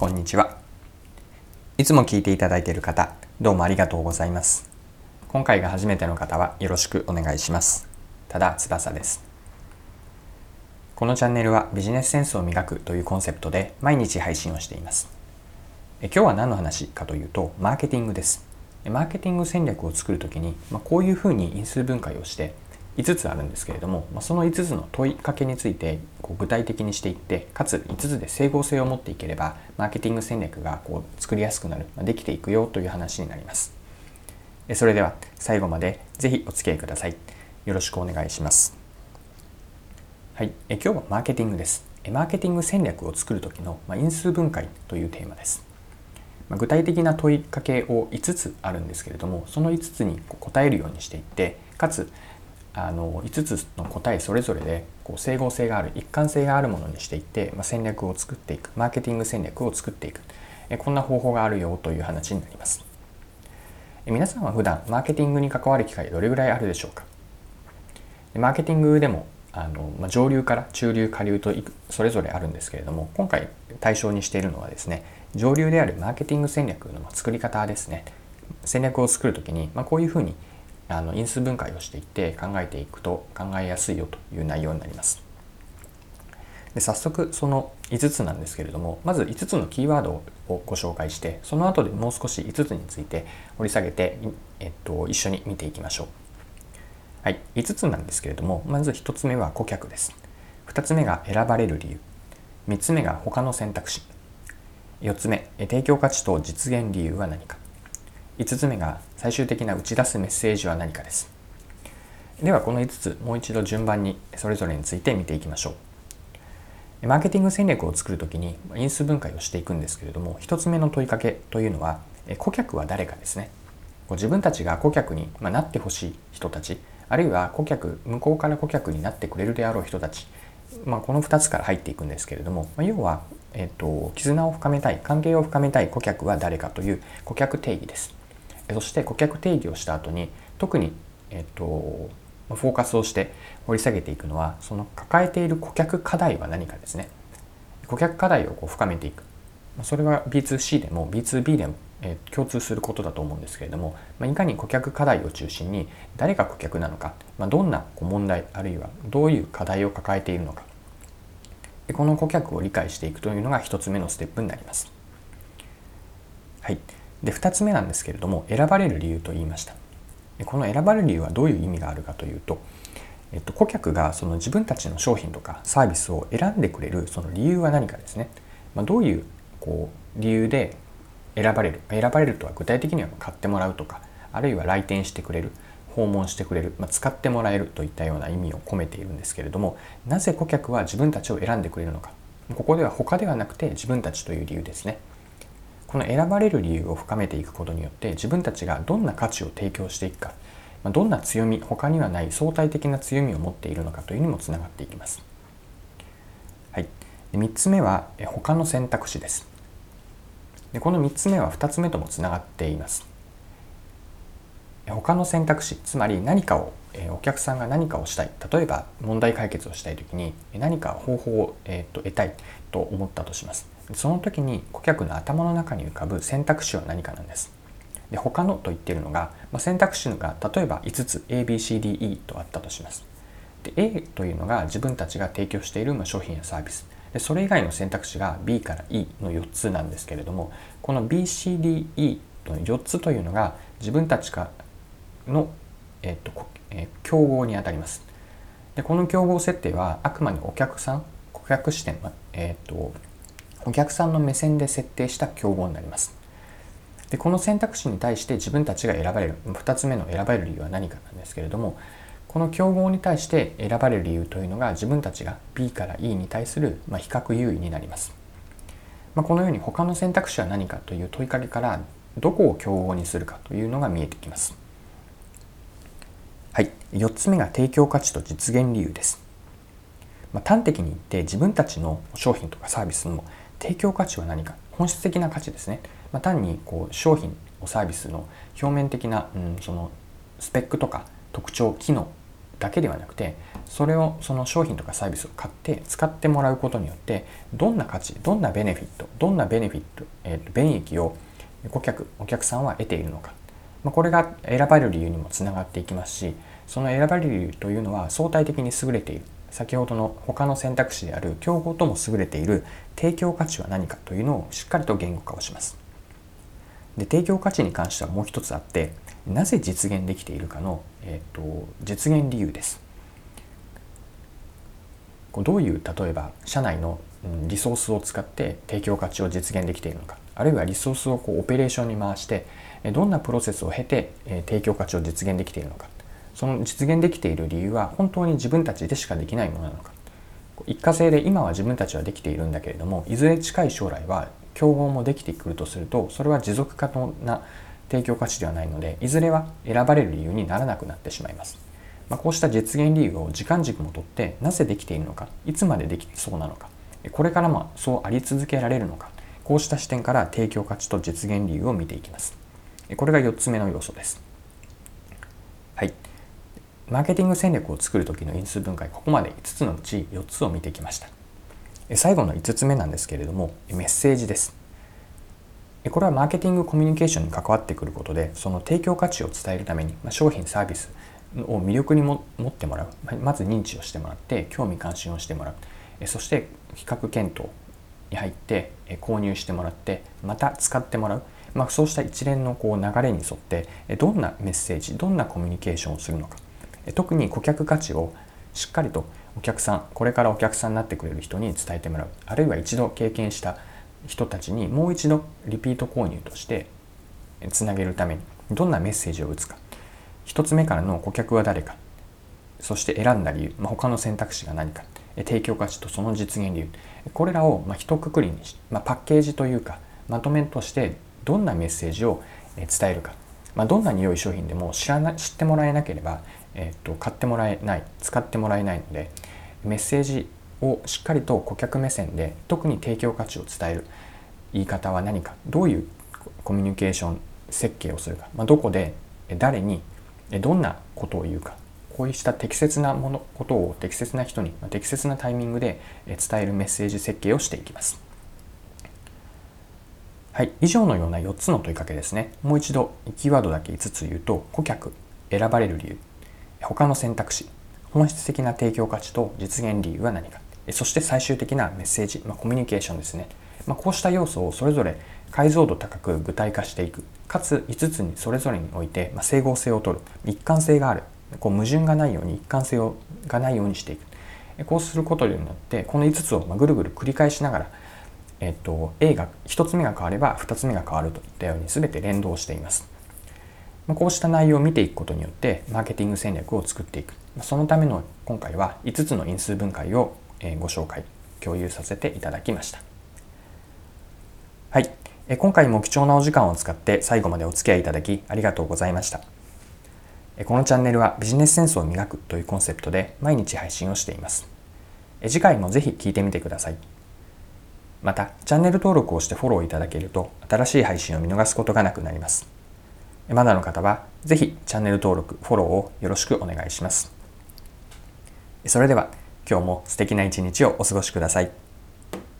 こんにちは。いつも聞いていただいている方どうもありがとうございます。今回が初めての方はよろしくお願いします。ただ翼です。このチャンネルはビジネスセンスを磨くというコンセプトで毎日配信をしています。え今日は何の話かというとマーケティングです。マーケティング戦略を作るときに、まあ、こういうふうに因数分解をして5つあるんですけれども、まあ、その5つの問いかけについてこう具体的にしていってかつ5つで整合性を持っていければマーケティング戦略がこう作りやすくなる、まあ、できていくよという話になります。それでは最後までぜひお付き合いください。よろしくお願いします。はい。え今日はマーケティングです。マーケティング戦略を作る時の、まあ、因数分解というテーマです。具体的な問いかけを5つあるんですけれどもその5つに答えるようにしていってかつあの5つの答えそれぞれでこう整合性がある一貫性があるものにしていって、まあ、戦略を作っていくマーケティング戦略を作っていく。えこんな方法があるよという話になります。え皆さんは普段マーケティングに関わる機会どれぐらいあるでしょうか？マーケティングでもあの、まあ、上流から中流下流とそれぞれあるんですけれども今回対象にしているのはですね上流であるマーケティング戦略の作り方ですね。戦略を作る時に、まあ、こういうふうにあの因数分解をしていって考えていくと考えやすいよという内容になります。で早速その5つなんですけれどもまず5つのキーワードをご紹介してその後でもう少し5つについて掘り下げて、えっと、一緒に見ていきましょう。はい、5つなんですけれどもまず1つ目は顧客です。2つ目が選ばれる理由3つ目が他の選択肢4つ目提供価値と実現理由は何か5つ目が最終的な打ち出すメッセージは何かです。ではこの5つもう一度順番にそれぞれについて見ていきましょう。マーケティング戦略を作るときに因数分解をしていくんですけれども1つ目の問いかけというのは顧客は誰かですね。自分たちが顧客になってほしい人たちあるいは顧客向こうから顧客になってくれるであろう人たち、まあ、この2つから入っていくんですけれども要は、えっと、絆を深めたい関係を深めたい顧客は誰かという顧客定義です。そして顧客定義をした後に特に、えっと、フォーカスをして掘り下げていくのはその抱えている顧客課題は何かですね。顧客課題をこう深めていく。それは B2C でも B2B でも、えー、共通することだと思うんですけれども、まあ、いかに顧客課題を中心に誰が顧客なのか、まあ、どんな問題あるいはどういう課題を抱えているのか。でこの顧客を理解していくというのが1つ目のステップになります。はい、で2つ目なんですけれども選ばれる理由と言いました。この選ばれる理由はどういう意味があるかというと、えっと、顧客がその自分たちの商品とかサービスを選んでくれるその理由は何かですね、まあ、どういうこう理由で選ばれる選ばれるとは具体的には買ってもらうとかあるいは来店してくれる訪問してくれる、まあ、使ってもらえるといったような意味を込めているんですけれどもなぜ顧客は自分たちを選んでくれるのか。ここでは他ではなくて自分たちという理由ですね。この選ばれる理由を深めていくことによって自分たちがどんな価値を提供していくかどんな強み他にはない相対的な強みを持っているのかというにもつながっていきます。はい、3つ目は他の選択肢です。でこの3つ目は2つ目ともつながっています。他の選択肢つまり何かをお客さんが何かをしたい。例えば問題解決をしたい時に何か方法を、得たいと思ったとします。その時に顧客の頭の中に浮かぶ選択肢は何かなんです。で他のと言っているのが、まあ、選択肢が例えば5つ ABCDE とあったとします。で A というのが自分たちが提供している商品やサービスでそれ以外の選択肢が B から E の4つなんですけれどもこの BCDE の4つというのが自分たちかの、えっとえー、競合にあたりますでこの競合設定はあくまでお客さん顧客視点、えっとお客さんの目線で設定した競合になります。でこの選択肢に対して自分たちが選ばれる2つ目の選ばれる理由は何かなんですけれどもこの競合に対して選ばれる理由というのが自分たちが B から E に対する、ま比較優位になります。まあ、このように他の選択肢は何かという問いかけからどこを競合にするかというのが見えてきます。はい、4つ目が提供価値と実現理由です。まあ、端的に言って自分たちの商品とかサービスの提供価値は何か？本質的な価値ですね、まあ、単にこう商品サービスの表面的な、うん、そのスペックとか特徴機能だけではなくてそれをその商品とかサービスを買って使ってもらうことによってどんな価値どんなベネフィットどんなベネフィット、えー、と便益を顧客お客さんは得ているのか、まあ、これが選ばれる理由にもつながっていきますしその選ばれる理由というのは相対的に優れている。先ほどの他の選択肢である競合とも優れている提供価値は何かというのをしっかりと言語化をします。で提供価値に関してはもう一つあってなぜ実現できているかの、えーと、実現理由です。どういう例えば社内のリソースを使って提供価値を実現できているのかあるいはリソースをこうオペレーションに回してどんなプロセスを経て提供価値を実現できているのかその実現できている理由は本当に自分たちでしかできないものなのか。一過性で今は自分たちはできているんだけれどもいずれ近い将来は競合もできてくるとするとそれは持続可能な提供価値ではないのでいずれは選ばれる理由にならなくなってしまいます、まあ、こうした実現理由を時間軸もとってなぜできているのかいつまでできそうなのかこれからもそうあり続けられるのかこうした視点から提供価値と実現理由を見ていきます。これが4つ目の要素です。はい。マーケティング戦略を作る時の因数分解ここまで5つのうち4つを見てきました。最後の5つ目なんですけれどもメッセージです。これはマーケティングコミュニケーションに関わってくることでその提供価値を伝えるために商品サービスを魅力にも持ってもらう。まず認知をしてもらって興味関心をしてもらう。そして比較検討に入って購入してもらってまた使ってもらう、まあ、そうした一連のこう流れに沿ってどんなメッセージどんなコミュニケーションをするのか。特に顧客価値をしっかりとお客さんこれからお客さんになってくれる人に伝えてもらう。あるいは一度経験した人たちにもう一度リピート購入としてつなげるためにどんなメッセージを打つか。1つ目からの顧客は誰か。そして選んだ理由、まあ、他の選択肢が何か。提供価値とその実現理由。これらをまあ一括りにし、まあ、パッケージというかまとめとしてどんなメッセージを伝えるか、まあ、どんなに良い商品でも知らな知ってもらえなければえーと、買ってもらえない使ってもらえないのでメッセージをしっかりと顧客目線で特に提供価値を伝える。言い方は何か。どういうコミュニケーション設計をするか、まあ、どこで誰にどんなことを言うか。こうした適切なものことを適切な人に適切なタイミングで伝えるメッセージ設計をしていきます。はい、以上のような4つの問いかけですね。もう一度キーワードだけ5つ言うと顧客選ばれる理由他の選択肢本質的な提供価値と実現理由は何かそして最終的なメッセージ、まあ、コミュニケーションですね、まあ、こうした要素をそれぞれ解像度高く具体化していくかつ5つにそれぞれにおいて、ま、整合性をとる一貫性があるこう矛盾がないように一貫性がないようにしていくこうすることによってこの5つをぐるぐる繰り返しながら、えっと、A が1つ目が変われば2つ目が変わるといったように全て連動しています。こうした内容を見ていくことによってマーケティング戦略を作っていく。そのための今回は5つの因数分解をご紹介共有させていただきました。はい。今回も貴重なお時間を使って最後までお付き合いいただきありがとうございました。このチャンネルはビジネスセンスを磨くというコンセプトで毎日配信をしています。次回もぜひ聞いてみてください。またチャンネル登録をしてフォローいただけると新しい配信を見逃すことがなくなりますまだの方はぜひチャンネル登録、フォローをよろしくお願いします。それでは今日も素敵な一日をお過ごしください。